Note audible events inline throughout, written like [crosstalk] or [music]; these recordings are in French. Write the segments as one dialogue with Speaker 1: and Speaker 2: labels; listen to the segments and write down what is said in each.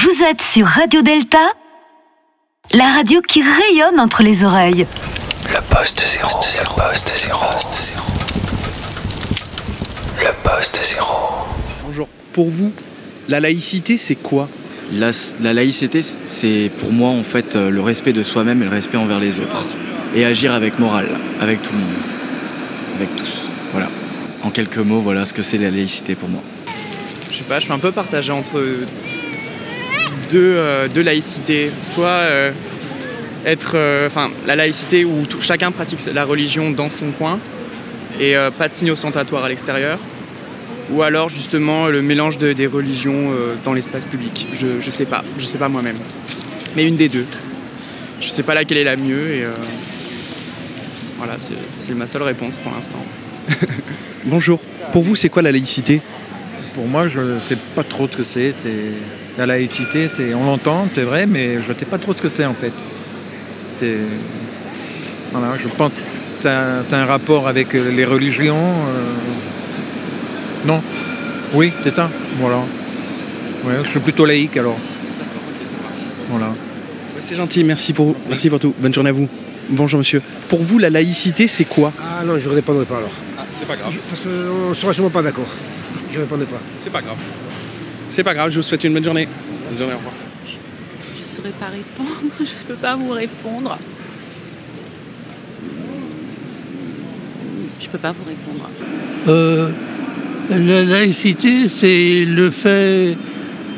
Speaker 1: Vous êtes sur Radio Delta, la radio qui rayonne entre les oreilles.
Speaker 2: Le poste zéro, le poste zéro, le poste zéro.
Speaker 3: Bonjour. Pour vous, la laïcité, c'est quoi?
Speaker 4: La, la laïcité, c'est pour moi en fait euh, le respect de soi-même et le respect envers les autres. Et agir avec morale, avec tout le monde, avec tous. Voilà. En quelques mots, voilà ce que c'est la laïcité pour moi.
Speaker 5: Je sais pas, je suis un peu partagé entre euh, deux laïcités. Soit euh, être, euh, enfin, la laïcité où tout- chacun pratique la religion dans son coin et euh, pas de signes ostentatoires à l'extérieur. Ou alors justement le mélange de- des religions euh, dans l'espace public. Je, je sais pas, je sais pas moi-même. Mais une des deux. Je sais pas laquelle est la mieux et euh, voilà, c'est- c'est ma seule réponse pour l'instant. [laughs]
Speaker 3: Bonjour. Pour vous, c'est quoi la laïcité?
Speaker 6: Pour moi, je ne sais pas trop ce que c'est. La laïcité, on l'entend, c'est vrai, mais je ne sais pas trop ce que c'est en fait. Voilà, je pense que tu as, un rapport avec euh, les religions. euh, Non? Oui, c'est ça Voilà. Ouais, je suis plutôt laïque alors. Voilà.
Speaker 3: C'est gentil, merci pour, merci pour tout. Bonne journée à vous. Bonjour monsieur. Pour vous, la laïcité, c'est quoi?
Speaker 7: Ah non, je ne répondrai pas alors.
Speaker 8: C'est pas grave,
Speaker 7: Parce qu'on ne sera sûrement pas d'accord. Je ne répondrai pas.
Speaker 8: c'est pas grave. C'est pas grave, je vous souhaite une bonne journée. Bonne journée, au revoir.
Speaker 9: Je ne saurais pas répondre, [laughs] je ne peux pas vous répondre. Je ne peux pas vous répondre.
Speaker 10: Euh, la laïcité, c'est le fait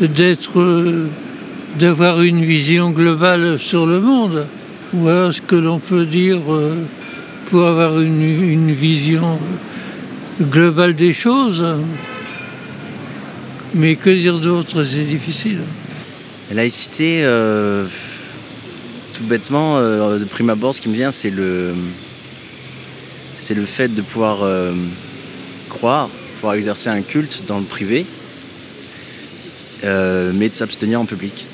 Speaker 10: d'être, euh, d'avoir une vision globale sur le monde. Voilà ce que l'on peut dire euh, pour avoir une, une vision globale des choses. Mais que dire d'autre, c'est difficile.
Speaker 4: La laïcité, euh, tout bêtement, euh, de prime abord, ce qui me vient, c'est le, c'est le fait de pouvoir euh, croire, pouvoir exercer un culte dans le privé, euh, mais de s'abstenir en public.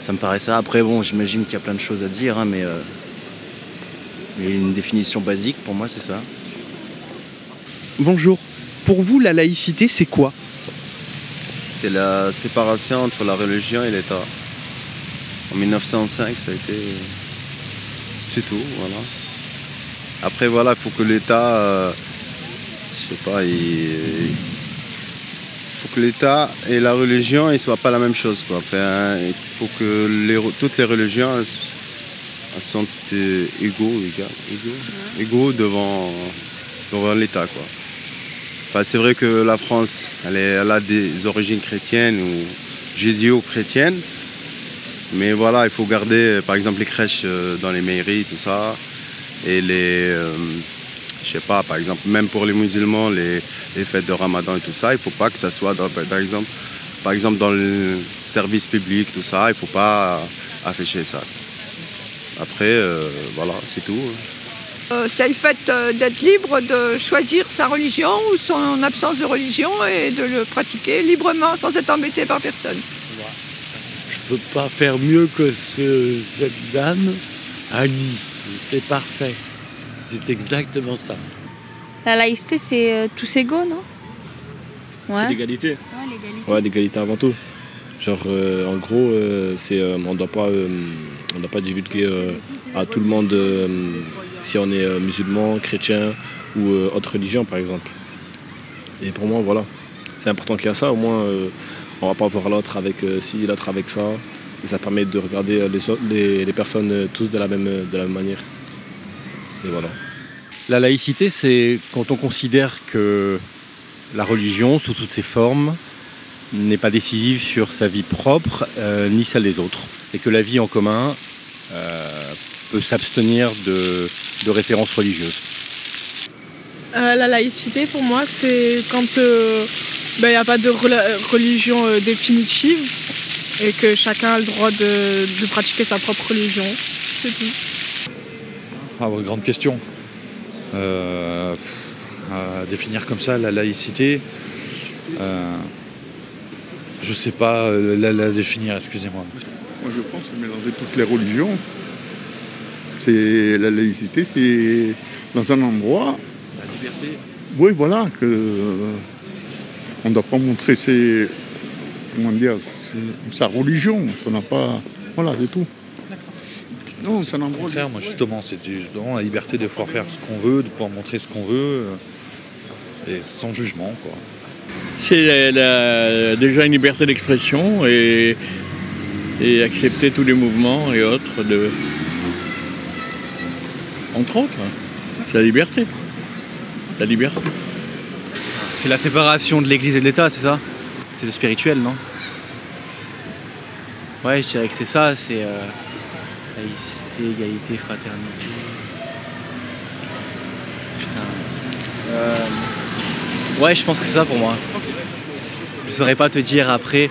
Speaker 4: Ça me paraît ça. Après, bon, j'imagine qu'il y a plein de choses à dire, hein, mais, euh, mais une définition basique, pour moi, c'est ça.
Speaker 3: Bonjour. Pour vous, la laïcité, c'est quoi?
Speaker 11: C'est la séparation entre la religion et l'État. En 1905, ça a été. C'est tout, voilà. Après, voilà, il faut que l'État. euh, je sais pas, il. faut que l'État et la religion ne soient pas la même chose, quoi. Enfin, il faut que les toutes les religions elles, sont euh, égaux, égaux, égaux devant, devant l'État, quoi. C'est vrai que la France, elle, a des origines chrétiennes ou judéo-chrétiennes. Mais voilà, il faut garder, par exemple, les crèches euh, dans les mairies, tout ça. Et les, euh, je sais pas, par exemple, même pour les musulmans, les, les fêtes de Ramadan et tout ça, il faut pas que ça soit, dans, par exemple, par exemple, dans le service public, tout ça, il faut pas afficher ça. Après, euh, voilà, c'est tout.
Speaker 12: Euh, c'est le fait euh, d'être libre de choisir sa religion ou son absence de religion et de le pratiquer librement sans être embêté par personne.
Speaker 13: Je peux pas faire mieux que ce, cette dame a dit. C'est parfait. C'est exactement ça.
Speaker 9: La laïcité, c'est euh, tous égaux, non?
Speaker 14: C'est l'égalité.
Speaker 9: Ouais, l'égalité.
Speaker 14: Ouais, l'égalité avant tout. Genre, euh, en gros, euh, c'est, euh, on ne doit pas, on doit pas divulguer euh, à tout le monde euh, si on est euh, musulman, chrétien ou euh, autre religion, par exemple. Et pour moi, voilà, c'est important qu'il y ait ça. Au moins, euh, on va pas voir l'autre avec ci, l'autre avec ça. Et ça permet de regarder les, les, personnes tous de la même, de la même manière. Et voilà.
Speaker 15: La laïcité, c'est quand on considère que la religion, sous toutes ses formes, n'est pas décisive sur sa vie propre ni celle des autres. Et que la vie en commun peut s'abstenir de, de références religieuses.
Speaker 16: Euh, la laïcité, pour moi, c'est quand il n'y a pas de religion euh, définitive et que chacun a le droit de, de pratiquer sa propre religion. C'est tout.
Speaker 17: Ah, ouais, grande question. Euh, à définir comme ça la laïcité, euh, je sais pas euh, la, la définir, excusez-moi.
Speaker 18: Moi, je pense à mélanger toutes les religions. C'est la laïcité, c'est dans un endroit.
Speaker 17: La liberté.
Speaker 18: Oui, voilà, que euh, on ne doit pas montrer ses, comment dire, sa religion. On n'a pas. Voilà, c'est tout. Non, c'est un endroit.
Speaker 17: contraire, moi justement, c'est justement la liberté de pouvoir faire ce qu'on veut, de pouvoir montrer ce qu'on veut, euh, et sans jugement, quoi.
Speaker 19: C'est la- la- déjà une liberté d'expression et, et accepter tous les mouvements et autres de. C'est la liberté. La liberté.
Speaker 3: C'est la séparation de l'Église et de l'État, c'est ça? C'est le spirituel, non? Ouais, je dirais que c'est ça, c'est euh, laïcité, égalité, fraternité. Putain. Euh, Ouais, je pense que c'est ça pour moi. Je saurais pas te dire après.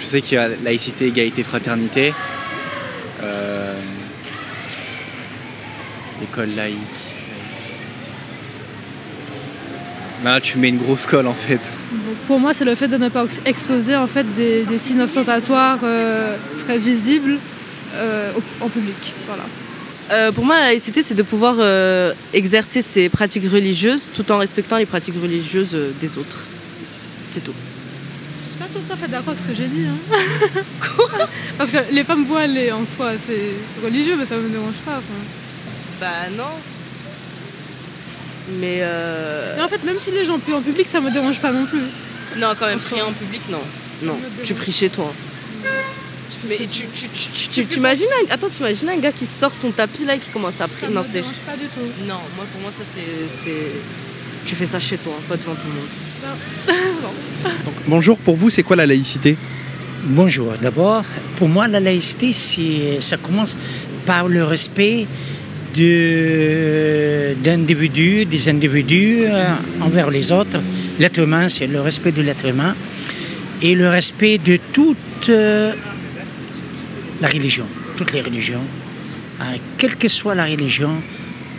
Speaker 3: Je sais qu'il y a laïcité, égalité, fraternité. École laïque. Là, tu mets une grosse colle en fait.
Speaker 16: Donc, pour moi, c'est le fait de ne pas ex- exposer en fait des, des signes ostentatoires euh, très visibles euh, en public. Voilà.
Speaker 20: Euh, pour moi, la laïcité, c'est de pouvoir euh, exercer ses pratiques religieuses tout en respectant les pratiques religieuses euh, des autres. C'est tout.
Speaker 16: Je suis pas tout à fait d'accord avec ce que j'ai dit. Hein. [laughs] Quoi? Parce que les femmes voilées en soi, c'est religieux, mais ça me dérange pas. enfin.
Speaker 20: Bah non. Mais euh...
Speaker 16: Et en fait, même si les gens prient en public, ça me dérange pas non plus.
Speaker 20: Non, quand même, prier en public, non. Non, tu pries chez toi. Mais tu, tu, tu, tu, tu- t'imagines un... Attends, t'imagines un gars qui sort son tapis là et qui commence à prier
Speaker 16: Ça
Speaker 20: Non,
Speaker 16: me
Speaker 20: c'est...
Speaker 16: dérange pas du tout.
Speaker 20: Non, moi pour moi ça c'est... c'est- Tu fais ça chez toi, pas devant tout le monde. [laughs]
Speaker 3: Bonjour, pour vous, c'est quoi la laïcité?
Speaker 21: Bonjour. D'abord, pour moi, la laïcité, c'est, ça commence par le respect de, d'individus, des individus euh, envers les autres. L'être humain, c'est le respect de l'être humain et le respect de toute euh, la religion, toutes les religions. Euh, quelle que soit la religion,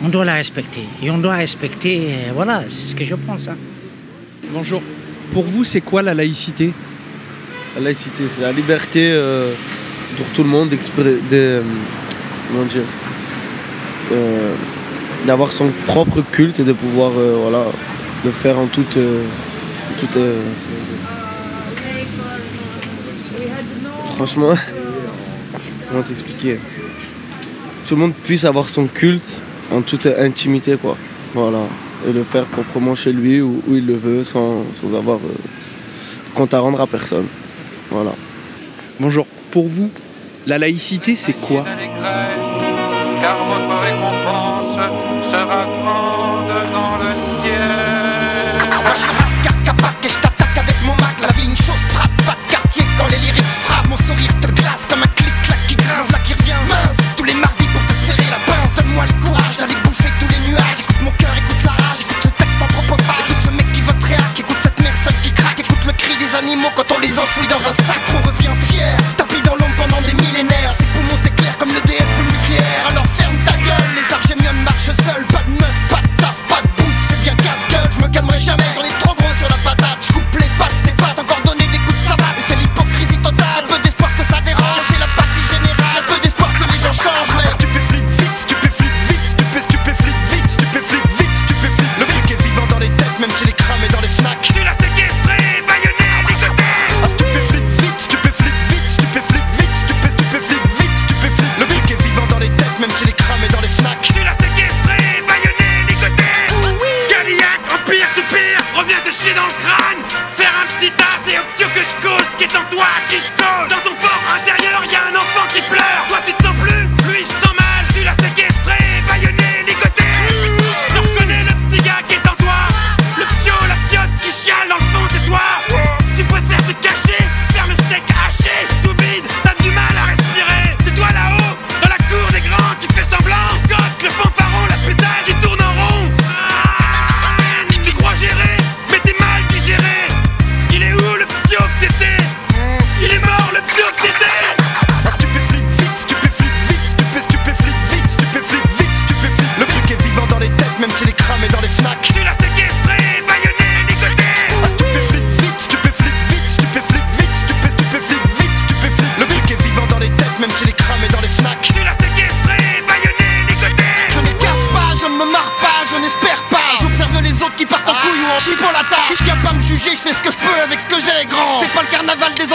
Speaker 21: on doit la respecter. Et on doit respecter, euh, voilà, c'est ce que je pense. hein.
Speaker 3: Bonjour. Pour vous, c'est quoi la laïcité?
Speaker 22: La laïcité, c'est la liberté euh, pour tout le monde d'exprimer, de, euh, comment dire, euh, d'avoir son propre culte et de pouvoir, euh, voilà, le faire en toute, euh, toute, franchement, [laughs] comment t'expliquer? Tout le monde puisse avoir son culte en toute intimité, quoi. Voilà. Et le faire proprement chez lui où, où il le veut sans, sans avoir compte à rendre à personne. Voilà.
Speaker 3: Bonjour. Pour vous, la laïcité, c'est quoi?
Speaker 23: Car votre récompense sera grande dans le ciel.
Speaker 24: Moi je suis Rascar Capac et je t'attaque avec mon mag. La vie une chose trappe, pas de quartier quand les lyrics frappent. Mon sourire te glace comme un clic-clac qui grince. Là qui revient. Mince, tous les mardis pour te serrer la pince. Donne-moi le courage d'aller bouffer tous les nuages. Écoute mon cœur, écoute la rage, écoute ce texte anthropophage. Écoute ce mec qui vote réac, écoute cette mère seule qui craque. Écoute le cri des animaux quand on les enfouit dans un sac. On revient fier,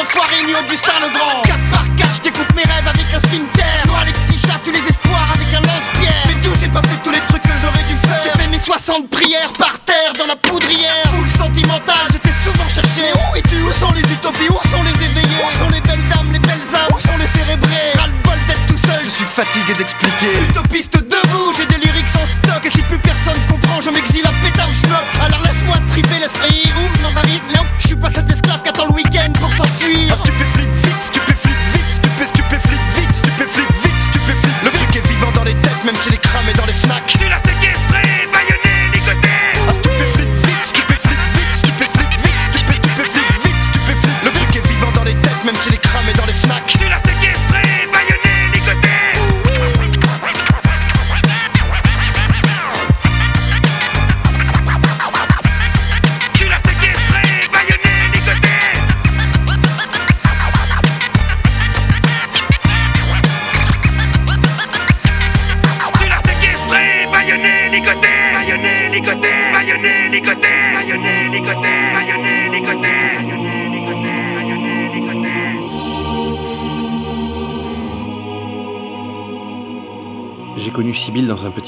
Speaker 24: enfoiré ni Augustin le Grand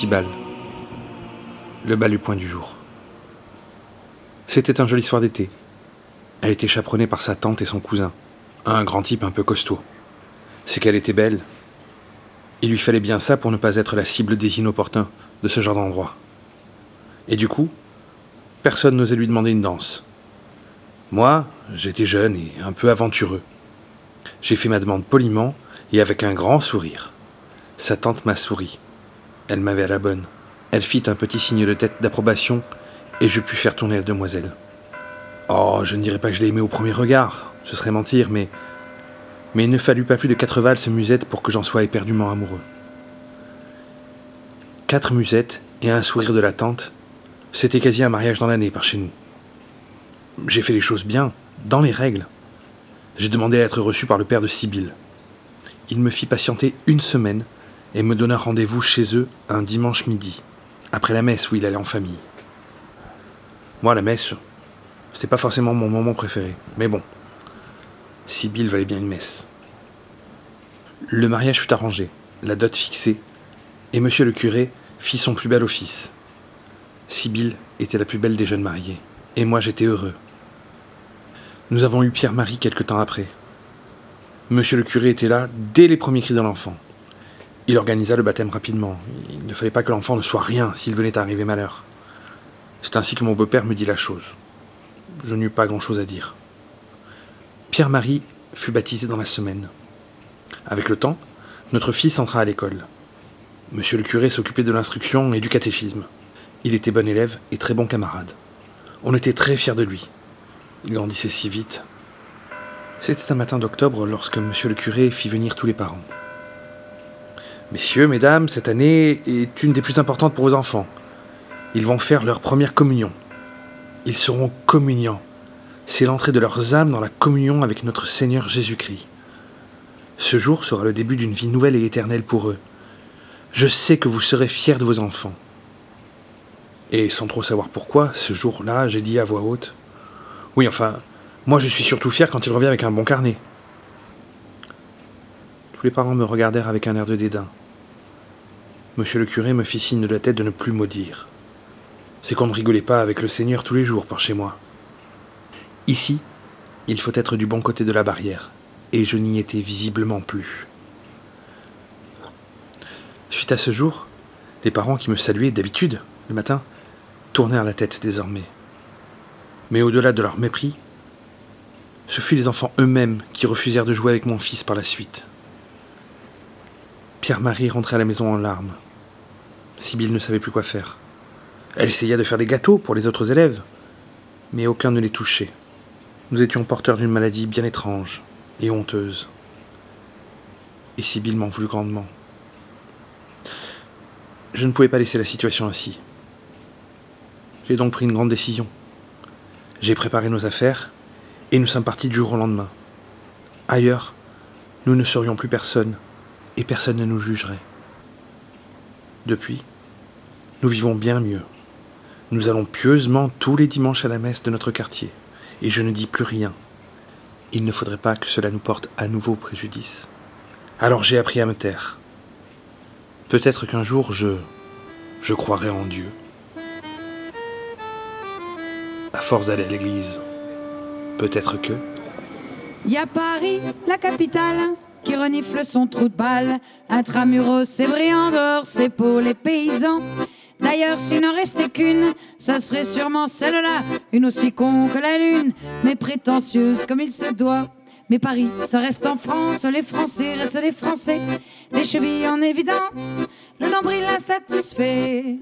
Speaker 25: Sibylle dans un petit bal. Le bal du point du jour. C'était un joli soir d'été. Elle était chaperonnée par sa tante et son cousin, un grand type un peu costaud. C'est qu'elle était belle. Il lui fallait bien ça pour ne pas être la cible des inopportuns de ce genre d'endroit. Et du coup, personne n'osait lui demander une danse. Moi, j'étais jeune et un peu aventureux. J'ai fait ma demande poliment et avec un grand sourire. Sa tante m'a souri. Elle m'avait à la bonne. Elle fit un petit signe de tête d'approbation et je pus faire tourner la demoiselle. Oh, je ne dirais pas que je l'ai aimée au premier regard, ce serait mentir, mais. Mais il ne fallut pas plus de quatre valses musettes pour que j'en sois éperdument amoureux. Quatre musettes et un sourire de la tante, c'était quasi un mariage dans l'année par chez nous. J'ai fait les choses bien, dans les règles. J'ai demandé à être reçu par le père de Sibylle. Il me fit patienter une semaine et me donna rendez-vous chez eux un dimanche midi, après la messe où il allait en famille. Moi, la messe, c'était pas forcément mon moment préféré, mais bon, Sibylle valait bien une messe. Le mariage fut arrangé, la dot fixée, et monsieur le curé fit son plus bel office. Sibylle était la plus belle des jeunes mariés, et moi j'étais heureux. Nous avons eu Pierre-Marie quelque temps après. Monsieur le curé était là dès les premiers cris de l'enfant. Il organisa le baptême rapidement. Il ne fallait pas que l'enfant ne soit rien s'il venait à arriver malheur. C'est ainsi que mon beau-père me dit la chose. Je n'eus pas grand-chose à dire. Pierre-Marie fut baptisé dans la semaine. Avec le temps, notre fils entra à l'école. Monsieur le curé s'occupait de l'instruction et du catéchisme. Il était bon élève et très bon camarade. On était très fiers de lui. Il grandissait si vite. C'était un matin d'octobre lorsque monsieur le curé fit venir tous les parents. Messieurs, mesdames, cette année est une des plus importantes pour vos enfants. Ils vont faire leur première communion. Ils seront communiants. C'est l'entrée de leurs âmes dans la communion avec notre Seigneur Jésus-Christ. Ce jour sera le début d'une vie nouvelle et éternelle pour eux. Je sais que vous serez fiers de vos enfants. Et sans trop savoir pourquoi, ce jour-là, j'ai dit à voix haute Oui, enfin, moi je suis surtout fier quand il revient avec un bon carnet. Tous les parents me regardèrent avec un air de dédain. Monsieur le curé me fit signe de la tête de ne plus maudire. C'est qu'on ne rigolait pas avec le Seigneur tous les jours par chez moi. Ici, il faut être du bon côté de la barrière, et je n'y étais visiblement plus. Suite à ce jour, les parents qui me saluaient d'habitude le matin tournèrent la tête désormais. Mais au-delà de leur mépris, ce fut les enfants eux-mêmes qui refusèrent de jouer avec mon fils par la suite. Pierre-Marie rentrait à la maison en larmes. Sibylle ne savait plus quoi faire. Elle essaya de faire des gâteaux pour les autres élèves, mais aucun ne les touchait. Nous étions porteurs d'une maladie bien étrange et honteuse. Et Sibylle m'en voulut grandement. Je ne pouvais pas laisser la situation ainsi. J'ai donc pris une grande décision. J'ai préparé nos affaires et nous sommes partis du jour au lendemain. Ailleurs, nous ne serions plus personne et personne ne nous jugerait. Depuis, nous vivons bien mieux. Nous allons pieusement tous les dimanches à la messe de notre quartier et je ne dis plus rien. il ne faudrait pas que cela nous porte à nouveau préjudice. Alors j'ai appris à me taire. Peut-être qu'un jour je. je croirai en Dieu. À force d'aller à l'église. Peut-être que.
Speaker 26: Y a Paris, la capitale, qui renifle son trou de balle. Intramuros, dehors, c'est pour les paysans. D'ailleurs, s'il n'en restait qu'une, ça serait sûrement celle-là, une aussi con que la lune, mais prétentieuse comme il se doit. Mais Paris, ça reste en France, les Français restent les Français, les chevilles en évidence, le nombril insatisfait.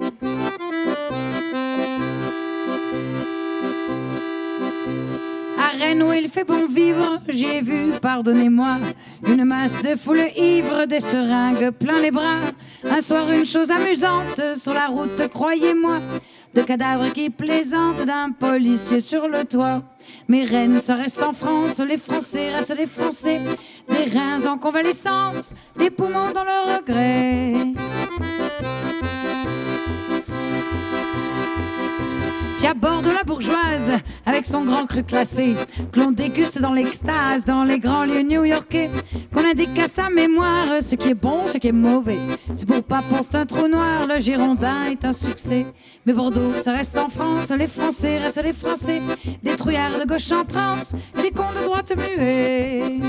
Speaker 26: À Rennes où il fait bon vivre, j'ai vu, pardonnez-moi, une masse de foule ivre, des seringues plein les bras. Un soir, une chose amusante sur la route, croyez-moi, de cadavres qui plaisantent d'un policier sur le toit. Mais Rennes, ça reste en France, les Français restent les Français, des reins en convalescence, des poumons dans le regret. Puis à bord de la bourgeoise, avec son grand cru classé, que l'on déguste dans l'extase, dans les grands lieux new-yorkais, qu'on indique à sa mémoire ce qui est bon, ce qui est mauvais. C'est pour pas penser un trou noir, le Girondin est un succès. Mais Bordeaux, ça reste en France, les Français restent les Français, des trouillards de gauche en transe, des cons de droite muets.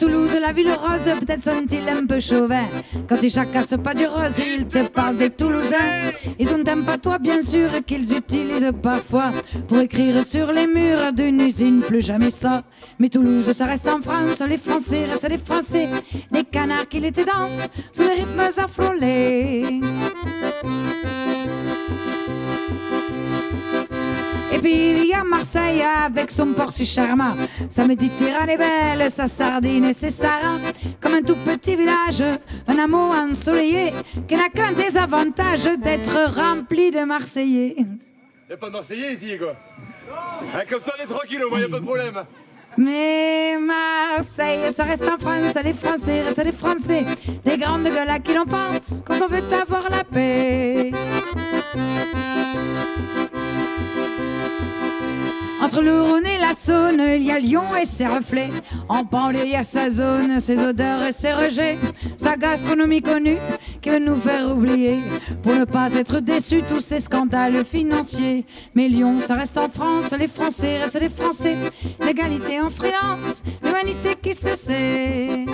Speaker 26: Toulouse, la ville rose, peut-être sont-ils un peu chauvins. Quand ils jacassent pas du rose, ils te parlent des Toulousains. Ils ont un patois, bien sûr, qu'ils utilisent parfois pour écrire sur les murs d'une usine, plus jamais ça. Mais Toulouse, ça reste en France, les Français restent les Français. Des canards qui l'étaient dansent sous les rythmes affolés. Et puis il y a Marseille avec son port si charmant. Sa Méditerranée belle, sa sardine et ses sarins. Comme un tout petit village, un amour ensoleillé qui n'a qu'un désavantage d'être rempli de Marseillais.
Speaker 27: Y'a pas de Marseillais ici, quoi. Ah, comme ça, on est tranquille, au moins, y'a pas de problème.
Speaker 26: Mais Marseille, ça reste en France, les Français restent les Français. Des grandes gueules à qui l'on pense quand on veut avoir la paix. Entre le Rhône et la Saône, il y a Lyon et ses reflets. En banlieue, il y a sa zone, ses odeurs et ses rejets. Sa gastronomie connue qui veut nous faire oublier. Pour ne pas être déçus, tous ces scandales financiers. Mais Lyon, ça reste en France, les Français restent les Français. L'égalité en freelance, l'humanité qui se sait.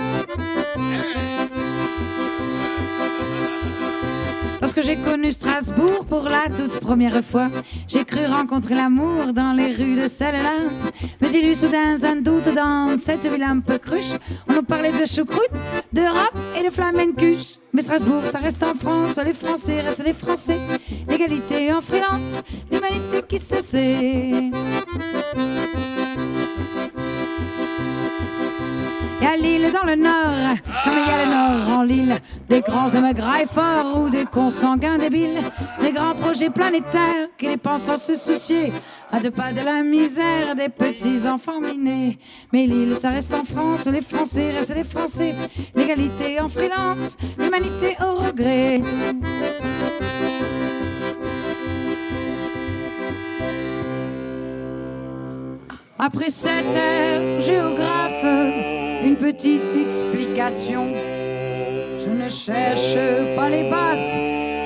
Speaker 26: J'ai connu Strasbourg pour la toute première fois, j'ai cru rencontrer l'amour dans les rues de celle-là. Mais il y eut soudain un doute dans cette ville un peu cruche. On nous parlait de choucroute, d'Europe et de flamencuche. Mais Strasbourg, ça reste en France, les Français restent les Français. L'égalité en freelance, l'humanité qui se Lille dans le nord, comme il y a le nord en Lille, des grands hommes gras et forts ou des consanguins débiles, des grands projets planétaires qui les pensent sans se soucier, à deux pas de la misère des petits enfants minés. Mais Lille, ça reste en France, les Français restent les Français, l'égalité en freelance, l'humanité au regret. Après cette heure géographe, une petite explication. Je ne cherche pas les baffes,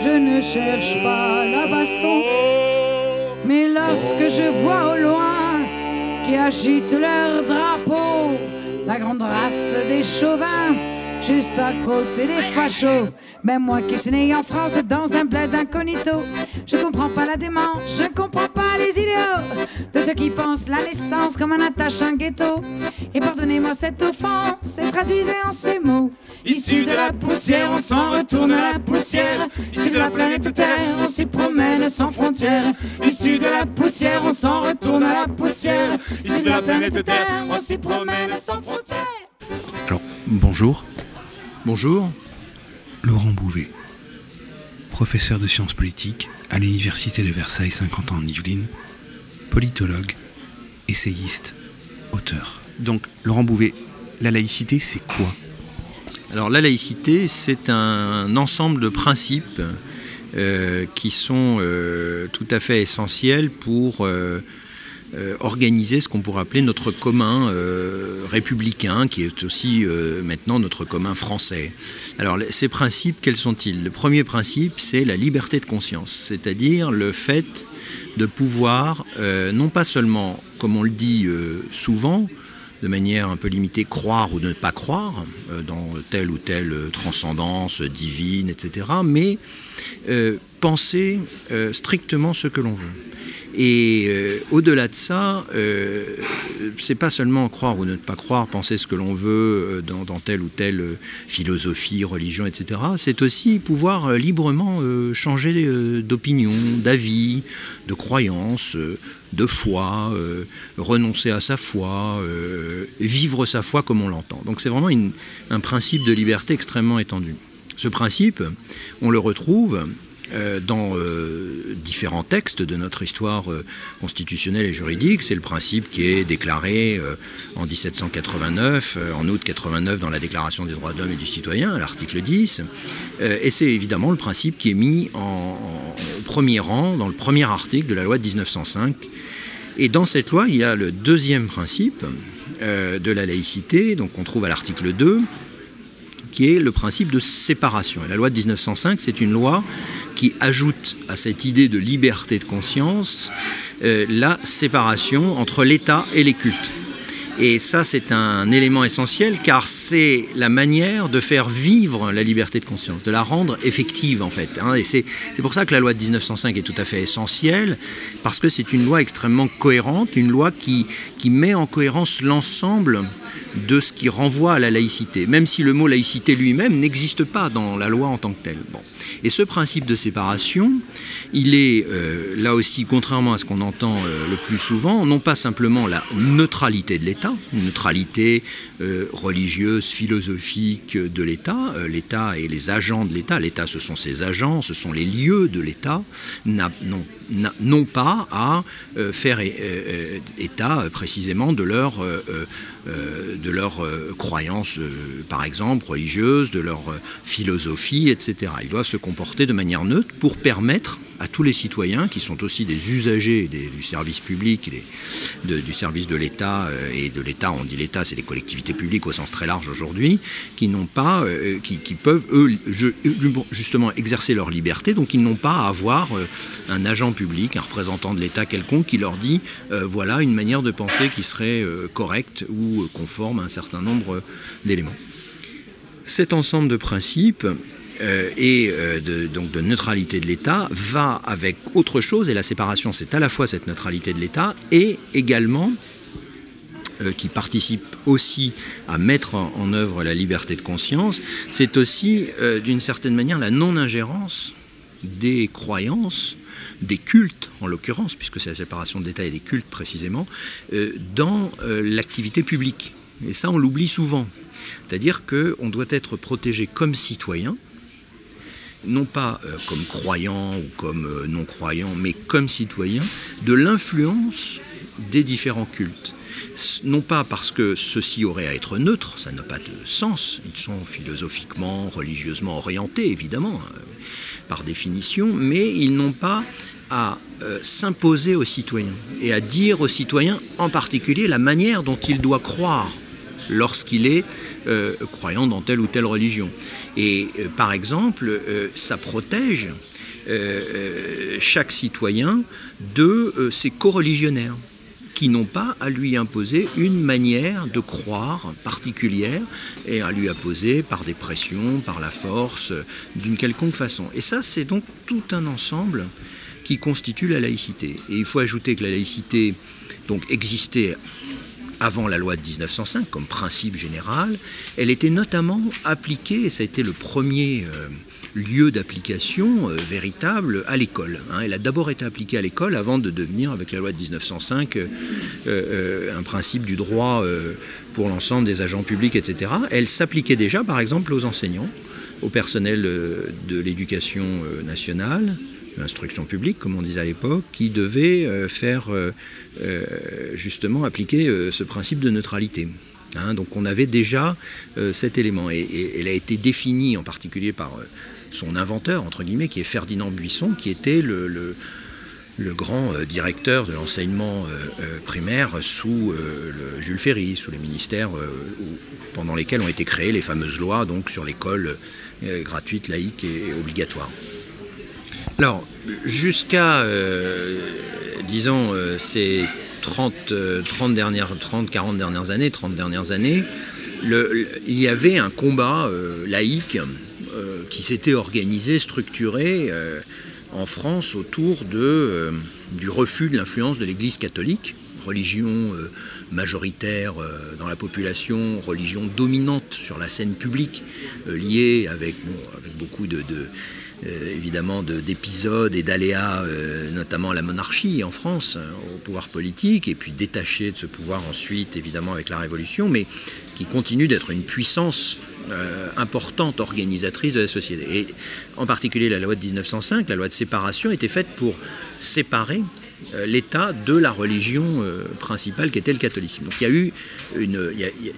Speaker 26: je ne cherche pas la baston. Mais lorsque je vois au loin qui agitent leur drapeau, la grande race des chauvins, juste à côté des fachos. Même moi qui suis né en France dans un bled incognito, je comprends pas la démarche, je comprends pas les idéaux de ceux qui pensent la naissance comme un attache un ghetto. Et pardonnez-moi cette offense, et traduisez en ces mots.
Speaker 23: Issu de la poussière, on s'en retourne à la poussière. Issu de la planète Terre, on s'y promène sans frontières. Issu de la poussière, on s'en retourne à la poussière. Issu de la planète Terre, on s'y promène sans frontières.
Speaker 28: Alors, bonjour.
Speaker 29: Bonjour.
Speaker 28: Laurent Bouvet, professeur de sciences politiques à l'Université de Versailles 50 ans en Yvelines, politologue, essayiste, auteur. Donc, Laurent Bouvet, la laïcité, c'est quoi?
Speaker 29: Alors la laïcité, c'est un ensemble de principes
Speaker 30: euh, qui sont euh, tout à fait essentielles pour euh, euh, organiser ce qu'on pourrait appeler notre commun euh, républicain, qui est aussi euh, maintenant notre commun français. Alors ces principes, quels sont-ils? Le premier principe, c'est la liberté de conscience, c'est-à-dire le fait de pouvoir, non pas seulement, comme on le dit souvent, de manière un peu limitée, croire ou ne pas croire dans telle ou telle transcendance divine, etc., mais penser strictement ce que l'on veut. Et euh, au-delà de ça, euh, c'est pas seulement croire ou ne pas croire, penser ce que l'on veut euh, dans, telle ou telle euh, philosophie, religion, etc. C'est aussi pouvoir librement changer d'opinion, d'avis, de croyance, de foi, renoncer à sa foi, vivre sa foi comme on l'entend. Donc c'est vraiment un principe de liberté extrêmement étendu. Ce principe, on le retrouve dans euh, différents textes de notre histoire euh, constitutionnelle et juridique. C'est le principe qui est déclaré euh, en 1789, euh, en août 89 dans la Déclaration des droits de l'homme et du citoyen, à l'article 10. Euh, et c'est évidemment le principe qui est mis en, premier rang dans le premier article de la loi de 1905. Et dans cette loi, il y a le deuxième principe euh, de la laïcité, donc on trouve à l'article 2, qui est le principe de séparation. La loi de 1905, c'est une loi qui ajoute à cette idée de liberté de conscience euh, la séparation entre l'État et les cultes. Et ça, c'est un élément essentiel car c'est la manière de faire vivre la liberté de conscience, de la rendre effective en fait. hein. Et c'est pour ça que la loi de 1905 est tout à fait essentielle, parce que c'est une loi extrêmement cohérente, une loi qui met en cohérence l'ensemble de ce qui renvoie à la laïcité, même si le mot laïcité lui-même n'existe pas dans la loi en tant que telle. Bon. Et ce principe de séparation, il est euh, là aussi, contrairement à ce qu'on entend euh, le plus souvent, non pas simplement la neutralité de l'État, neutralité euh, religieuse, philosophique de l'État, l'État et les agents de l'État, l'État ce sont ses agents, ce sont les lieux de l'État, n'ont n'ont pas à faire état précisément de leur, euh, de leur euh, croyance, euh, par exemple, religieuse, de leur philosophie, etc. Ils doivent se comporter de manière neutre pour permettre à tous les citoyens, qui sont aussi des usagers du service public, du service de l'État, euh, et de l'État, on dit l'État, c'est les collectivités publiques au sens très large aujourd'hui, qui n'ont pas, euh, qui, peuvent, eux, justement, exercer leur liberté, donc ils n'ont pas à avoir euh, un agent public, un représentant de l'État quelconque qui leur dit, voilà une manière de penser qui serait correcte ou conforme à un certain nombre d'éléments. Cet ensemble de principes et euh, donc de neutralité de l'État va avec autre chose, et la séparation c'est à la fois cette neutralité de l'État et également euh, qui participe aussi à mettre en, œuvre la liberté de conscience, c'est aussi euh, d'une certaine manière la non-ingérence des croyances, des cultes en l'occurrence, puisque c'est la séparation de l'État et des cultes précisément, euh, dans euh, l'activité publique. Et ça, on l'oublie souvent. C'est-à-dire qu'on doit être protégé comme citoyen, non pas euh, comme croyant ou comme euh, non-croyant, mais comme citoyen, de l'influence des différents cultes. Non pas parce que ceux-ci auraient à être neutres, ça n'a pas de sens, ils sont philosophiquement, religieusement orientés, évidemment, euh, par définition, mais ils n'ont pas à euh, s'imposer aux citoyens et à dire aux citoyens en particulier la manière dont il doit croire lorsqu'il est euh, croyant dans telle ou telle religion. Et euh, par exemple, euh, ça protège chaque citoyen de ses co-religionnaires qui n'ont pas à lui imposer une manière de croire particulière et à lui imposer par des pressions, par la force, d'une quelconque façon. Et ça, c'est donc tout un ensemble qui constitue la laïcité. Et il faut ajouter que la laïcité donc existait avant la loi de 1905 comme principe général, elle était notamment appliquée, et ça a été le premier euh, lieu d'application euh, véritable, à l'école. hein. Elle a d'abord été appliquée à l'école avant de devenir, avec la loi de 1905, euh, un principe du droit pour l'ensemble des agents publics, etc. Elle s'appliquait déjà, par exemple, aux enseignants, au personnel de l'éducation nationale, l'instruction publique, comme on disait à l'époque, qui devait euh, faire euh, euh, justement appliquer ce principe de neutralité. Hein, donc on avait déjà cet élément et, elle a été définie en particulier par son inventeur, entre guillemets, qui est Ferdinand Buisson, qui était le, grand directeur de l'enseignement primaire sous le Jules Ferry, sous les ministères pendant lesquels ont été créées les fameuses lois donc, sur l'école gratuite, laïque et obligatoire. Alors, jusqu'à, euh, disons, euh, ces 30, euh, 30 dernières, 30, 40 dernières années, 30 dernières années, il y avait un combat euh, laïque euh, qui s'était organisé, structuré euh, en France autour de, euh, du refus de l'influence de l'Église catholique, religion euh, majoritaire euh, dans la population, religion dominante sur la scène publique, euh, liée avec, beaucoup de, euh, évidemment de- d'épisodes et d'aléas, euh, notamment la monarchie en France, hein, au pouvoir politique, et puis détaché de ce pouvoir ensuite, évidemment, avec la Révolution, mais qui continue d'être une puissance euh, importante organisatrice de la société. Et en particulier la loi de 1905, la loi de séparation, était faite pour séparer euh, l'État de la religion euh, principale qui était le catholicisme. Donc il y a eu il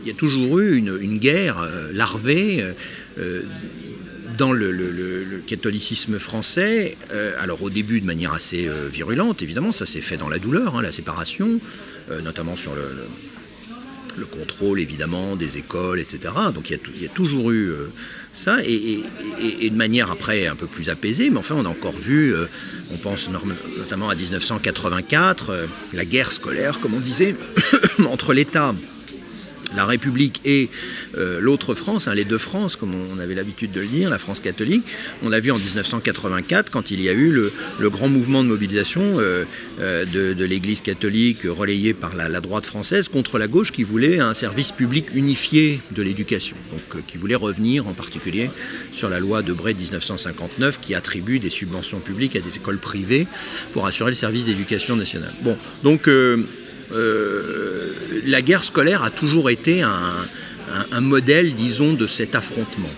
Speaker 30: y a, toujours eu une, guerre euh, larvée euh, euh, dans le, catholicisme français, euh, alors au début de manière assez euh, virulente, évidemment, ça s'est fait dans la douleur, hein, la séparation, euh, notamment sur le, le- le contrôle évidemment des écoles, etc. Donc il y a, toujours eu ça, et, et- de manière après un peu plus apaisée, mais enfin on a encore vu, on pense notamment à 1984, euh, la guerre scolaire, comme on disait, [coughs] entre l'État la République et euh, l'autre France, hein, les deux France, comme on avait l'habitude de le dire, la France catholique. On l'a vu en 1984 quand il y a eu le, grand mouvement de mobilisation euh, euh, de, l'Église catholique relayé par la, droite française contre la gauche qui voulait un service public unifié de l'éducation, donc qui voulait revenir en particulier sur la loi de Bray de 1959 qui attribue des subventions publiques à des écoles privées pour assurer le service d'éducation nationale. Bon, donc euh, la guerre scolaire a toujours été un, modèle, disons, de cet affrontement.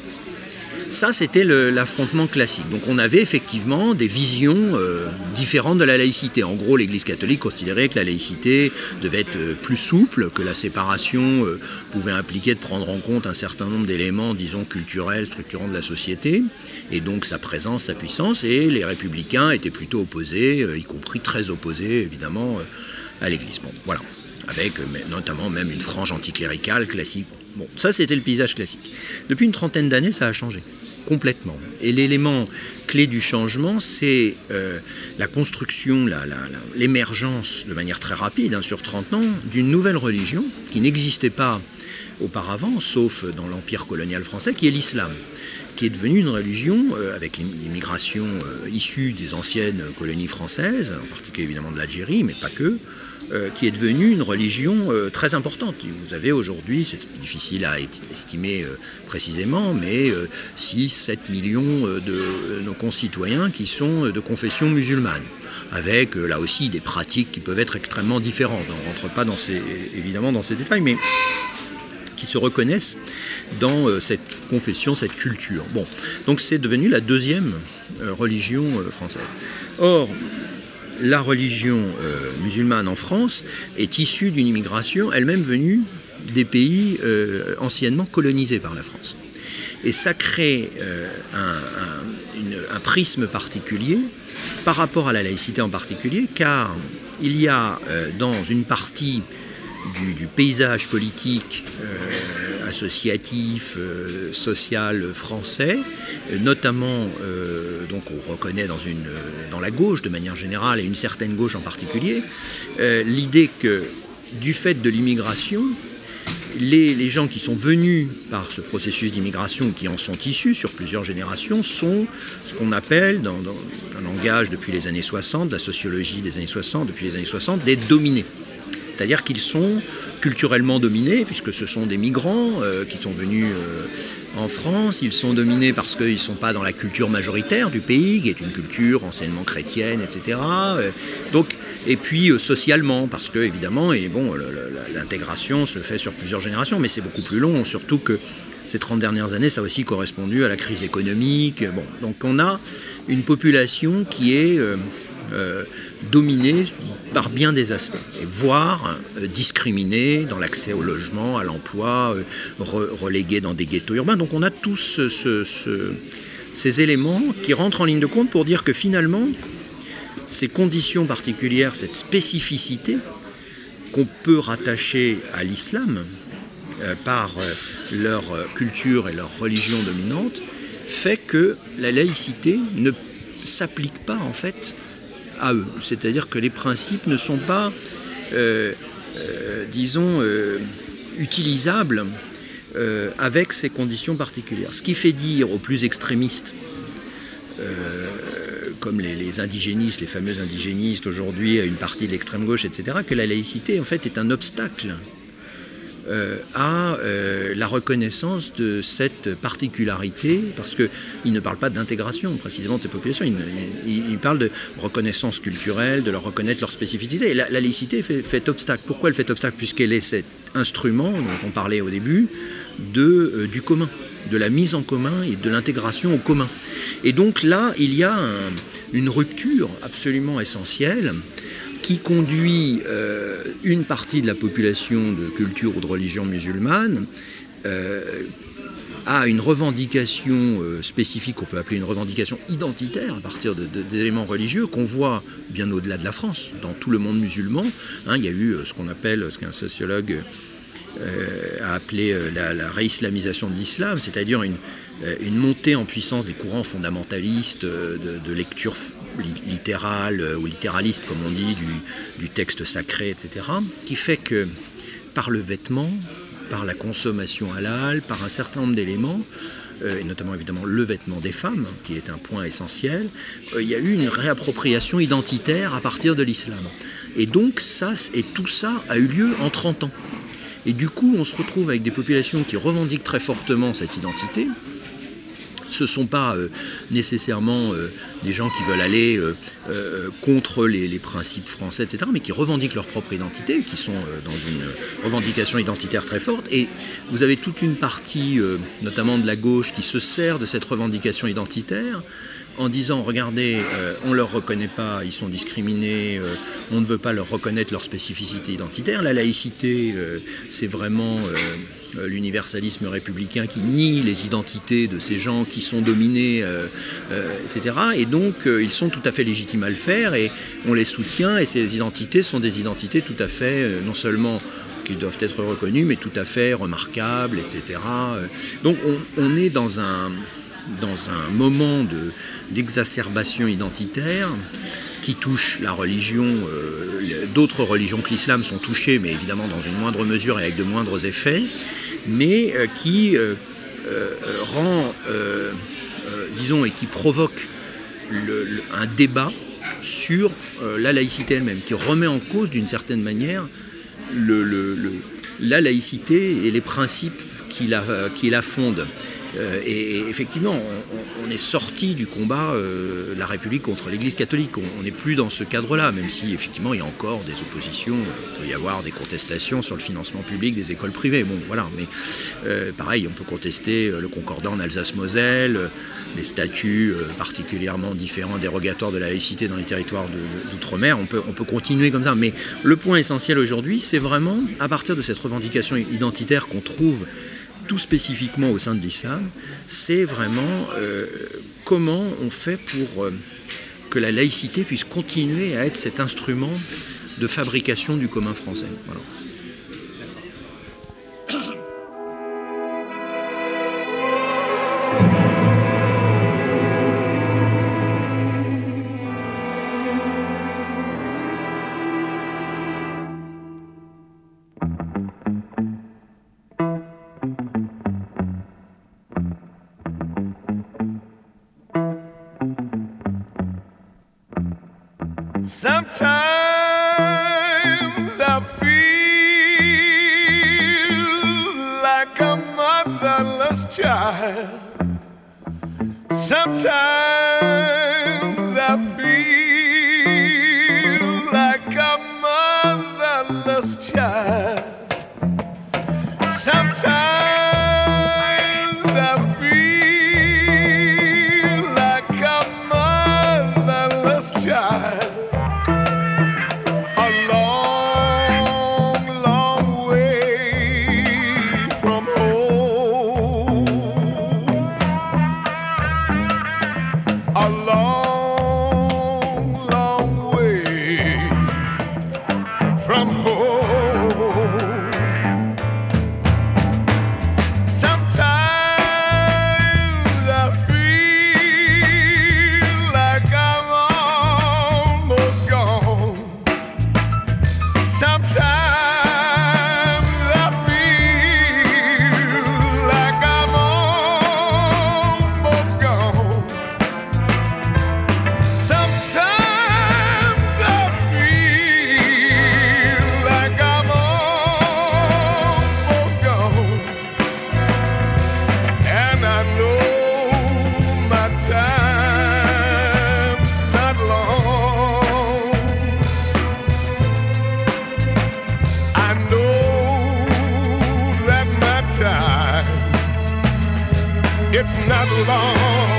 Speaker 30: Ça, c'était l'affrontement classique. Donc on avait effectivement des visions euh, différentes de la laïcité. En gros, l'Église catholique considérait que la laïcité devait être euh, plus souple, que la séparation pouvait impliquer de prendre en compte un certain nombre d'éléments, disons, culturels, structurants de la société, et donc sa présence, sa puissance. Et les républicains étaient plutôt opposés, y compris très opposés, évidemment, à l'Église. Bon, voilà. Avec euh, notamment même une frange anticléricale classique. Bon, ça c'était le paysage classique. Depuis une trentaine d'années, ça a changé complètement. Et l'élément clé du changement, c'est euh, la construction, l'émergence de manière très rapide, hein, sur 30 ans, d'une nouvelle religion qui n'existait pas auparavant, sauf dans l'empire colonial français, qui est l'islam qui est devenue une religion euh, avec l'immigration euh, issue des anciennes colonies françaises, en particulier évidemment de l'Algérie, mais pas que, euh, qui est devenue une religion très importante. Vous avez aujourd'hui, c'est difficile à est- estimer précisément, mais 6-7 millions de nos concitoyens qui sont de confession musulmane avec là aussi des pratiques qui peuvent être extrêmement différentes. On ne rentre pas dans ces, évidemment dans ces détails, mais qui se reconnaissent dans euh, cette confession, cette culture. Bon, donc c'est devenu la deuxième euh, religion euh, française. Or, la religion musulmane en France est issue d'une immigration elle-même venue des pays anciennement colonisés par la France. Et ça crée un, un- prisme particulier par rapport à la laïcité en particulier, car il y a dans une partie du, paysage politique euh, associatif, euh, social français, euh, notamment, donc on reconnaît dans, la gauche de manière générale et une certaine gauche en particulier, l'idée que du fait de l'immigration, les, les gens qui sont venus par ce processus d'immigration, qui en sont issus sur plusieurs générations, sont ce qu'on appelle, dans, dans un langage depuis les années 60, la sociologie des années 60, depuis les années 60, des dominés. C'est-à-dire qu'ils sont culturellement dominés, puisque ce sont des migrants euh, qui sont venus euh, en France. Ils sont dominés parce qu'ils ne sont pas dans la culture majoritaire du pays, qui est une culture enseignement chrétienne, etc. Euh, donc, et puis socialement, parce que évidemment, et bon, l'intégration se fait sur plusieurs générations, mais c'est beaucoup plus long, surtout que ces 30 dernières années, ça a aussi correspondu à la crise économique. Bon, donc on a une population qui est euh, dominée par bien des aspects, voire euh, discriminée dans l'accès au logement, à l'emploi, euh, re- reléguée dans des ghettos urbains. Donc on a tous ce- ce- ce- ces éléments qui rentrent en ligne de compte pour dire que finalement, ces conditions particulières, cette spécificité qu'on peut rattacher à l'islam par leur culture et leur religion dominante, fait que la laïcité ne s'applique pas en fait C'est-à-dire que les principes ne sont pas, euh, euh, disons, euh, utilisables avec ces conditions particulières. Ce qui fait dire aux plus extrémistes, comme les, les indigénistes, les fameux indigénistes aujourd'hui, à une partie de l'extrême gauche, etc., que la laïcité en fait est un obstacle euh, à euh, la reconnaissance de cette particularité, parce qu'il ne parle pas d'intégration précisément de ces populations, il, parle de reconnaissance culturelle, de leur reconnaître leur spécificité. Et la, la laïcité fait, obstacle. Pourquoi elle fait obstacle? Puisqu'elle est cet instrument dont on parlait au début de, euh, du commun, de la mise en commun et de l'intégration au commun. Et donc là, il y a un- une rupture absolument essentielle qui conduit euh, une partie de la population de culture ou de religion musulmane euh, à une revendication euh, spécifique, qu'on peut appeler une revendication identitaire à partir d'éléments religieux qu'on voit bien au-delà de la France, dans tout le monde musulman. Hein, il y a eu euh, ce qu'on appelle, ce qu'un sociologue euh, a appelé euh, la, la réislamisation de l'islam, c'est-à-dire une, euh, montée en puissance des courants fondamentalistes euh, de lecture f- li- littérale euh, ou littéraliste, comme on dit, du, texte sacré, etc., qui fait que par le vêtement, par la consommation halal, par un certain nombre d'éléments, euh, et notamment évidemment le vêtement des femmes, qui est un point essentiel, euh, il y a eu une réappropriation identitaire à partir de l'islam. Et donc ça, et tout ça a eu lieu en 30 ans. Et du coup, on se retrouve avec des populations qui revendiquent très fortement cette identité. Ce ne sont pas euh, nécessairement euh, des gens qui veulent aller euh, contre les, principes français, etc., mais qui revendiquent leur propre identité, qui sont dans une revendication identitaire très forte. Et vous avez toute une partie, notamment de la gauche, qui se sert de cette revendication identitaire en disant regardez, on ne leur reconnaît pas, ils sont discriminés, on ne veut pas leur reconnaître leur spécificité identitaire. La laïcité, c'est vraiment l'universalisme républicain qui nie les identités de ces gens qui sont dominés, euh, euh, etc. Et donc, euh, ils sont tout à fait légitimes à le faire et on les soutient. Et ces identités sont des identités tout à fait, euh, non seulement qui doivent être reconnues, mais tout à fait remarquables, etc. Euh, Donc, on, est dans un moment de- d'exacerbation identitaire qui touche la religion, euh, d'autres religions que l'islam sont touchées, mais évidemment dans une moindre mesure et avec de moindres effets, mais euh, qui euh, rend, disons, et qui provoque un débat sur la laïcité elle-même, qui remet en cause d'une certaine manière la laïcité et les principes qui la fondent. Euh, et, effectivement, on, est sorti du combat euh, la République contre l'Église catholique. On n'est plus dans ce cadre-là, même si effectivement il y a encore des oppositions. Il peut y avoir des contestations sur le financement public des écoles privées. Bon, voilà. Mais euh, pareil, on peut contester le concordat en Alsace-Moselle, les statuts particulièrement différents, dérogatoires de la laïcité dans les territoires d'outre-mer. On peut, on peut continuer comme ça. Mais le point essentiel aujourd'hui, c'est vraiment à partir de cette revendication identitaire qu'on trouve tout spécifiquement au sein de l'islam, c'est vraiment euh, comment on fait pour euh, que la laïcité puisse continuer à être cet instrument de fabrication du commun français.
Speaker 23: Sometimes I feel like a motherless child. Sometimes it's not long.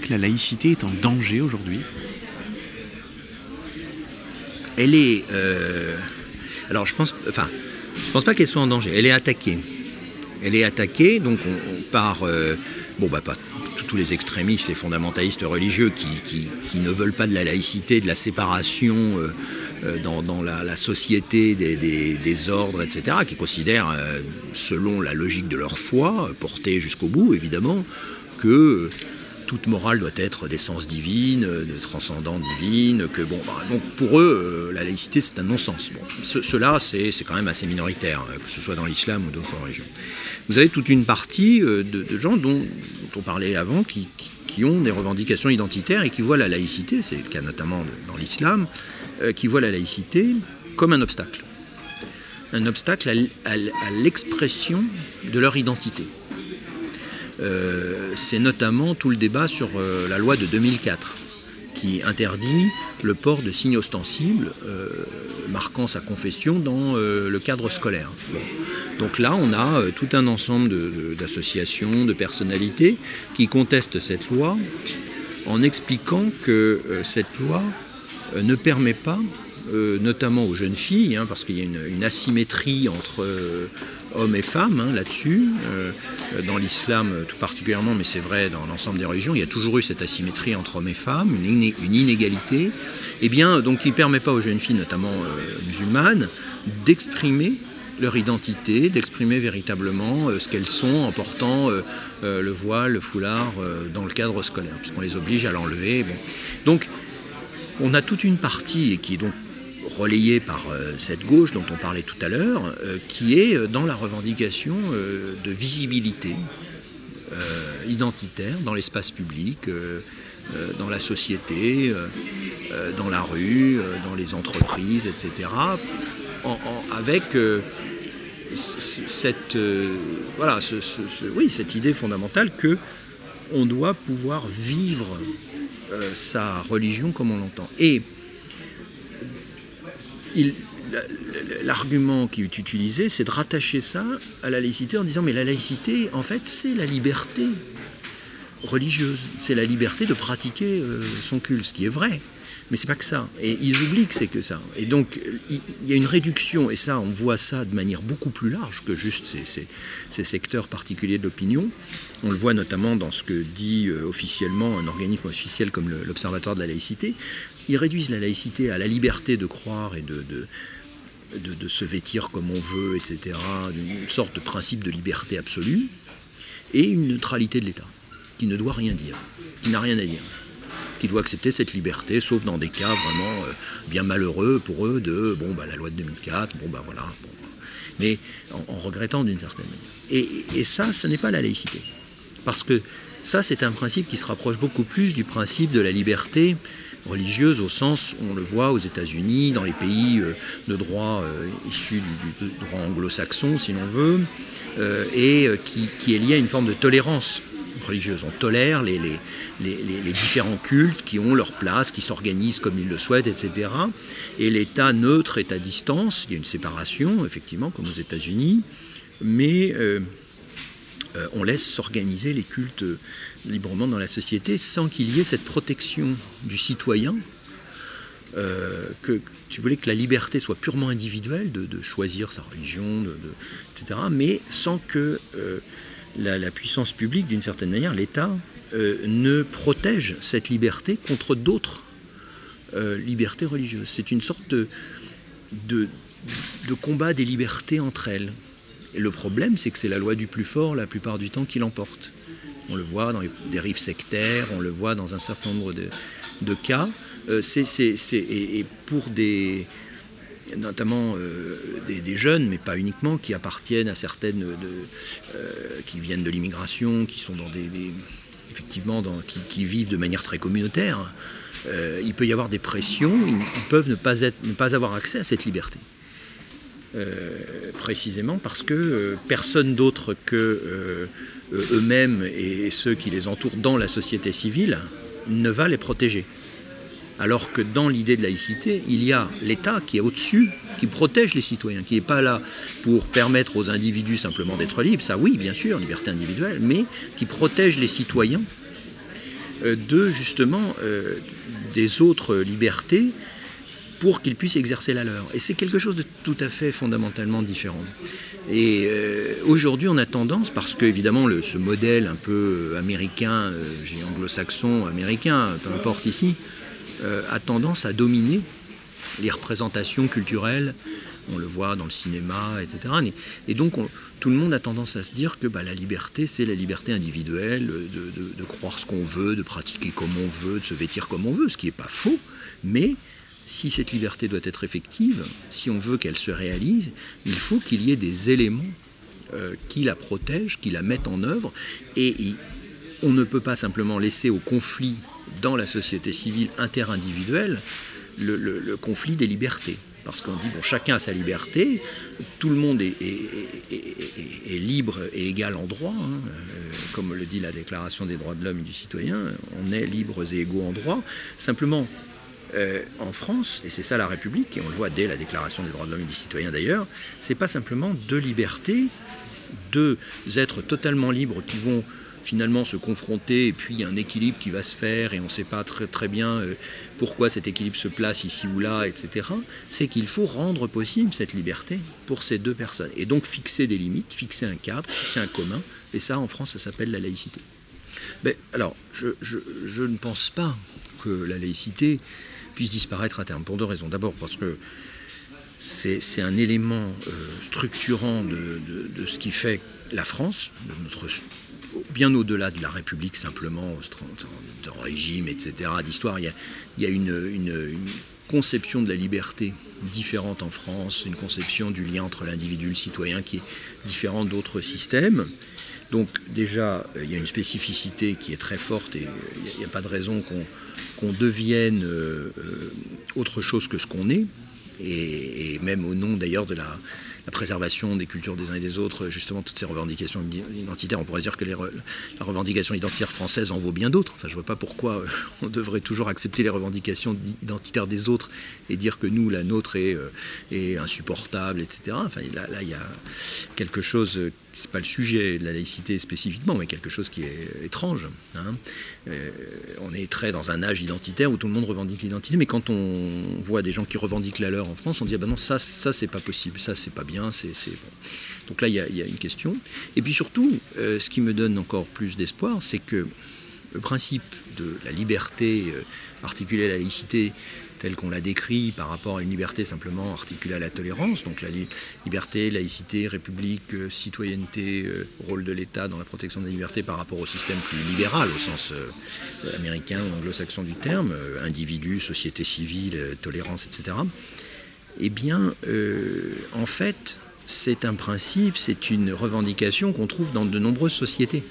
Speaker 28: Que la laïcité est en danger aujourd'hui?
Speaker 30: Elle est. euh, alors je pense. Enfin, je pense pas qu'elle soit en danger. Elle est attaquée. Elle est attaquée, donc on, on part. euh, bon, bah, pas tous- les extrémistes, les fondamentalistes religieux qui, ne veulent pas de la laïcité, de la séparation euh, dans, la, société des, ordres, etc., qui considèrent, selon la logique de leur foi, portée jusqu'au bout, évidemment, que toute morale doit être d'essence divine, euh, de transcendance divine, que bon, bah, donc pour eux, euh, la laïcité c'est un non-sens. Cela c'est quand même assez minoritaire, euh, que ce soit dans l'islam ou d'autres religions. Vous avez toute une partie euh, de, gens dont, on parlait avant, qui, ont des revendications identitaires et qui voient la laïcité, c'est le cas notamment dans l'islam, qui voient la laïcité comme un obstacle. Un obstacle à l'expression de leur identité. Euh, c'est notamment tout le débat sur euh, la loi de 2004 qui interdit le port de signes ostensibles euh, marquant sa confession dans le cadre scolaire. Donc là, on a tout un ensemble d'associations, de, personnalités qui contestent cette loi en expliquant que cette loi ne permet pas, euh, notamment aux jeunes filles, hein, parce qu'il y a une, asymétrie entre euh, hommes et femmes hein, là-dessus, euh, dans l'islam tout particulièrement, mais c'est vrai dans l'ensemble des religions, il y a toujours eu cette asymétrie entre hommes et femmes, une, iné- une inégalité, et bien donc qui ne permet pas aux jeunes filles, notamment musulmanes, d'exprimer leur identité, d'exprimer véritablement ce qu'elles sont en portant le voile, le foulard dans le cadre scolaire, puisqu'on les oblige à l'enlever. Donc on a toute une partie qui est donc relayée par euh, cette gauche dont on parlait tout à l'heure, euh, qui est euh, dans la revendication de visibilité identitaire dans l'espace public, dans la société, dans la rue, dans les entreprises, etc. avec cette, voilà, oui, cette idée fondamentale que on doit pouvoir vivre sa religion comme on l'entend. Et l'argument qui est utilisé, c'est de rattacher ça à la laïcité en disant mais la laïcité, en fait, c'est la liberté religieuse, c'est la liberté de pratiquer son culte, ce qui est vrai. Mais c'est pas que ça. Et ils oublient que c'est que ça. Et donc, il y a une réduction, et ça, on voit ça de manière beaucoup plus large que juste ces, ces, secteurs particuliers de l'opinion. On le voit notamment dans ce que dit euh, officiellement un organisme officiel comme l'Observatoire de la laïcité. Ils réduisent la laïcité à la liberté de croire et de, de, de se vêtir comme on veut, etc. Une sorte de principe de liberté absolue. Et une neutralité de l'État, qui ne doit rien dire, qui n'a rien à dire qui doit accepter cette liberté, sauf dans des cas vraiment euh, bien malheureux pour eux de bon bah la loi de 2004, bon bah voilà, mais en, regrettant d'une certaine manière. Et, ça, ce n'est pas la laïcité, parce que ça, c'est un principe qui se rapproche beaucoup plus du principe de la liberté religieuse au sens, on le voit aux États-Unis, dans les pays euh, de droit euh, issus du, droit anglo-saxon, si l'on veut, et qui, est lié à une forme de tolérance religieuse. On tolère les, les, différents cultes qui ont leur place, qui s'organisent comme ils le souhaitent, etc. Et l'État neutre est à distance, il y a une séparation, effectivement, comme aux États-Unis, mais euh, euh, on laisse s'organiser les cultes librement dans la société sans qu'il y ait cette protection du citoyen. Euh, que tu voulais que la liberté soit purement individuelle, de, choisir sa religion, de, etc., mais sans que la, puissance publique, d'une certaine manière, l'État, euh, ne protège cette liberté contre d'autres euh, libertés religieuses. C'est une sorte de, de, combat des libertés entre elles. Et le problème, c'est que c'est la loi du plus fort la plupart du temps qui l'emporte. On le voit dans les dérives sectaires, on le voit dans un certain nombre de, cas. Euh, et, pour des, notamment euh, des, jeunes, mais pas uniquement, qui appartiennent à certaines, euh, qui viennent de l'immigration, qui sont dans des, effectivement, dans, qui, vivent de manière très communautaire. Euh, il peut y avoir des pressions, ils, peuvent ne pas, être, ne pas avoir accès à cette liberté. précisément parce que personne d'autre que eux-mêmes et ceux qui les entourent dans la société civile ne va les protéger. Alors que dans l'idée de laïcité, il y a l'État qui est au-dessus, qui protège les citoyens, qui n'est pas là pour permettre aux individus simplement d'être libres, ça oui, bien sûr, liberté individuelle, mais qui protège les citoyens euh, de justement euh, des autres libertés pour qu'ils puissent exercer la leur. Et c'est quelque chose de tout à fait fondamentalement différent. Et euh, aujourd'hui, on a tendance, parce que évidemment, ce modèle un peu américain, j'ai anglo-saxon, américain, peu importe ici, euh, a tendance à dominer les représentations culturelles. On le voit dans le cinéma, etc. Et donc, tout le monde a tendance à se dire que bah, la liberté, c'est la liberté individuelle, de, croire ce qu'on veut, de pratiquer comme on veut, de se vêtir comme on veut, ce qui n'est pas faux. Mais si cette liberté doit être effective, si on veut qu'elle se réalise, il faut qu'il y ait des éléments euh, qui la protègent, qui la mettent en œuvre. Et, et on ne peut pas simplement laisser au conflit dans la société civile interindividuelle le, conflit des libertés. Parce qu'on dit, bon, chacun a sa liberté, tout le monde est, libre et égal en droit, hein. euh, comme le dit la Déclaration des droits de l'homme et du citoyen, on est libres et égaux en droit. Simplement, euh, en France, et c'est ça la République, et on le voit dès la Déclaration des droits de l'homme et du citoyen d'ailleurs, c'est pas simplement deux libertés, deux êtres totalement libres qui vont finalement se confronter et puis il y a un équilibre qui va se faire et on ne sait pas très, bien euh, pourquoi cet équilibre se place ici ou là, etc., c'est qu'il faut rendre possible cette liberté pour ces deux personnes. Et donc fixer des limites, fixer un cadre, fixer un commun. Et ça, en France, ça s'appelle la laïcité. Mais, alors, je, ne pense pas que la laïcité puisse disparaître à terme, pour deux raisons. D'abord parce que c'est un élément euh, structurant de, de, de, ce qui fait la France, de notre bien au-delà de la République simplement, de régime, etc., d'histoire. Il y a, une, conception de la liberté différente en France, une conception du lien entre l'individu et le citoyen qui est différente d'autres systèmes. Donc déjà, il y a une spécificité qui est très forte et il n'y a, pas de raison qu'on devienne euh, euh, autre chose que ce qu'on est, et, même au nom d'ailleurs de la, la préservation des cultures des uns et des autres, justement toutes ces revendications identitaires. On pourrait dire que les la revendication identitaire française en vaut bien d'autres. Enfin, je ne vois pas pourquoi on devrait toujours accepter les revendications identitaires des autres et dire que nous, la nôtre est, est insupportable, etc. Enfin, là, il y a quelque chose c'est pas le sujet de la laïcité spécifiquement, mais quelque chose qui est étrange. Hein. Euh, on est très dans un âge identitaire où tout le monde revendique l'identité, mais quand on voit des gens qui revendiquent la leur en France, on dit ah ben non ça ça c'est pas possible, ça c'est pas bien, c'est bon. Donc là il y, a une question. Et puis surtout, euh, ce qui me donne encore plus d'espoir, c'est que le principe de la liberté euh, articulée à la laïcité tel qu'on l'a décrit par rapport à une liberté simplement articulée à la tolérance, donc la liberté, laïcité, république, euh, citoyenneté, euh, rôle de l'État dans la protection des libertés par rapport au système plus libéral au sens euh, américain ou anglo-saxon du terme, individu, société civile, tolérance, etc. Eh bien, en fait, c'est un principe, c'est une revendication qu'on trouve dans de nombreuses sociétés.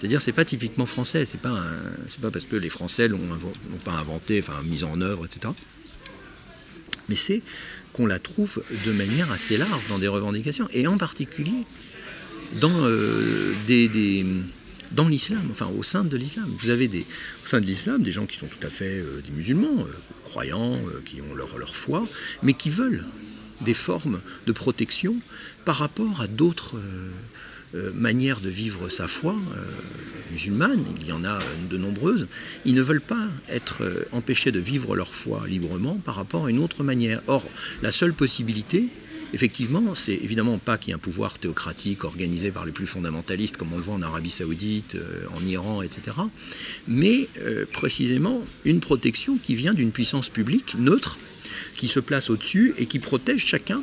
Speaker 30: C'est-à-dire, c'est pas typiquement français. C'est pas, pas parce que les Français l'ont pas inventé, enfin mis en œuvre, etc. Mais c'est qu'on la trouve de manière assez large dans des revendications, et en particulier dans euh, l'islam, enfin au sein de l'islam. Vous avez au sein de l'islam des gens qui sont tout à fait euh, des musulmans, euh, croyants, qui ont leur, leur foi, mais qui veulent des formes de protection par rapport à d'autres euh, manière de vivre sa foi euh, musulmane, il y en a de nombreuses, ils ne veulent pas être euh, empêchés de vivre leur foi librement par rapport à une autre manière. Or, la seule possibilité, effectivement, c'est évidemment pas qu'il y ait un pouvoir théocratique organisé par les plus fondamentalistes, comme on le voit en Arabie Saoudite, en Iran, etc., mais précisément une protection qui vient d'une puissance publique neutre, qui se place au-dessus et qui protège chacun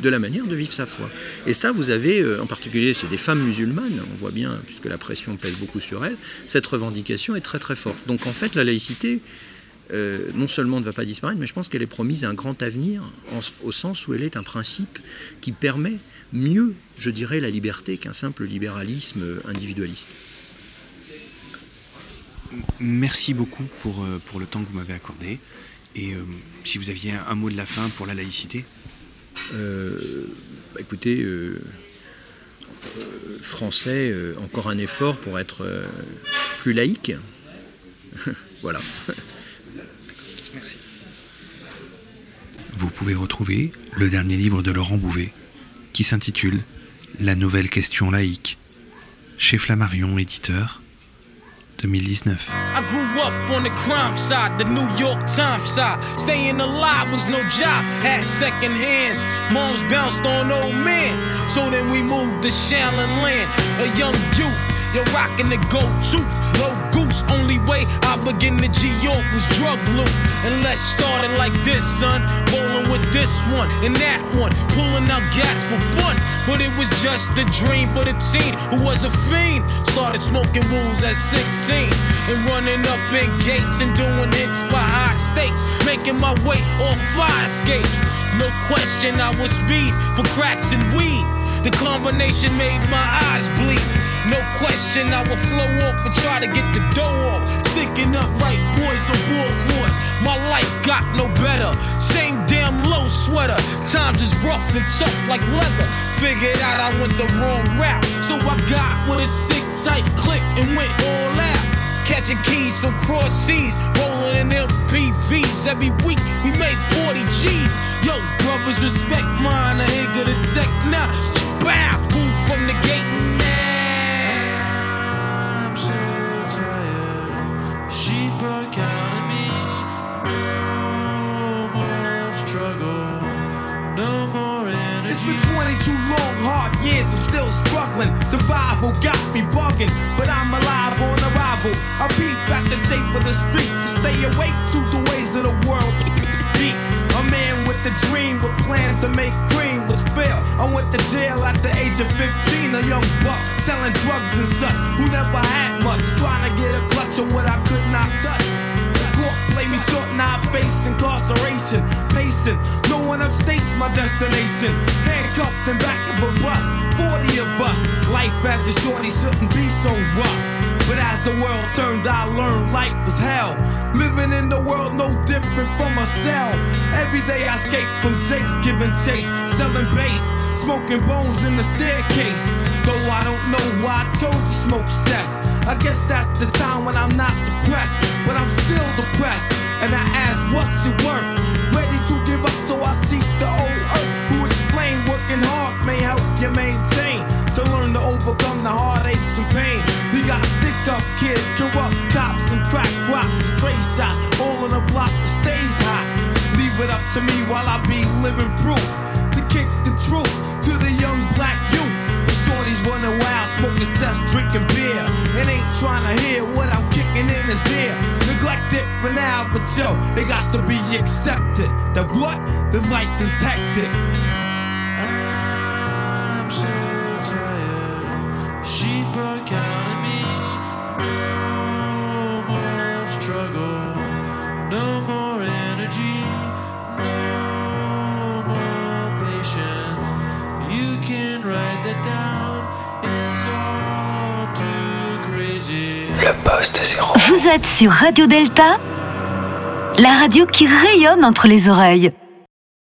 Speaker 30: de la manière de vivre sa foi. Et ça, vous avez, euh, en particulier, c'est des femmes musulmanes, on voit bien, puisque la pression pèse beaucoup sur elles, cette revendication est très très forte. Donc en fait, la laïcité, euh, non seulement ne va pas disparaître, mais je pense qu'elle est promise à un grand avenir, au sens où elle est un principe qui permet mieux, je dirais, la liberté qu'un simple libéralisme individualiste.
Speaker 28: Merci beaucoup pour, euh, pour le temps que vous m'avez accordé. Et si vous aviez un mot de la fin pour la laïcité
Speaker 30: euh, bah, écoutez, euh, euh, français, encore un effort pour être plus laïque. [laughs] voilà.
Speaker 28: Merci. Vous pouvez retrouver le dernier livre de Laurent Bouvet, qui s'intitule La nouvelle question laïque, chez Flammarion éditeur, 2019. I grew up on the crime side, the New York Times side. Staying alive was no job, had second hands. Moms bounced on old men. So then we moved to Shallon Land, a young youth. You're rocking the gold no goose. Only way I begin to G York was drug loot. And let's start it like this, son. Rolling with this one and that one, pulling out gats for fun. But it was just a dream for the teen who was a fiend. Started smoking wools at 16 and running up in gates and doing hits for high stakes. Making my way off fire escapes. No question, I was speed for cracks and weed. The combination made my eyes bleed. No question, I will flow off and try to get the dough off. Sticking up right boys on board My life got no better. Same damn low sweater. Times is rough and tough like leather. Figured out I went the wrong route. So I got with a sick tight click and went all out. Catching keys from cross seas, rolling in MPVs. Every week we made 40 G's. Yo, brothers, respect mine. I ain't gonna tech now. Bow, move from the gate. I'm so tired. She broke out of me. No more struggle. No more energy. It's been 22 long, hard years. I'm still struggling. Survival got me bugging, but I'm alive on arrival. I'll be back to safe for the streets. Stay awake to the ways of the world. [laughs] A man with a dream, with plans to make fail. I went to jail at the age of 15, a young buck selling drugs and stuff who never had much, trying to get a clutch on what I could not touch. The court play me short, now I face incarceration, pacing. No one upstate's my destination. Handcuffed in back of a bus, 40 of us. Life as a shorty shouldn't be so rough.
Speaker 23: But as the world turned, I learned life was hell. Living in the world no different from a cell. Every day I escape from Jake's giving chase, selling bass, smoking bones in the staircase. Though I don't know why I told you smoke cess. I guess that's the time when I'm not depressed, but I'm still depressed. And I ask, what's your work? Ready to give up, so I seek the old earth who explain working hard may help you maintain. To learn to overcome the heartaches and pain. Up kids, corrupt cops, and crack rocks, stray shots. All in the block that stays hot. Leave it up to me while I be living proof. To kick the truth to the young black youth. The shorties running wild, smoking cess, drinking beer. And ain't trying to hear what I'm kicking in his ear. Neglect it for now, but yo, it got to be accepted. That what? The life is hectic.
Speaker 31: Poste zéro. Vous êtes sur Radio Delta, la radio qui rayonne entre les oreilles.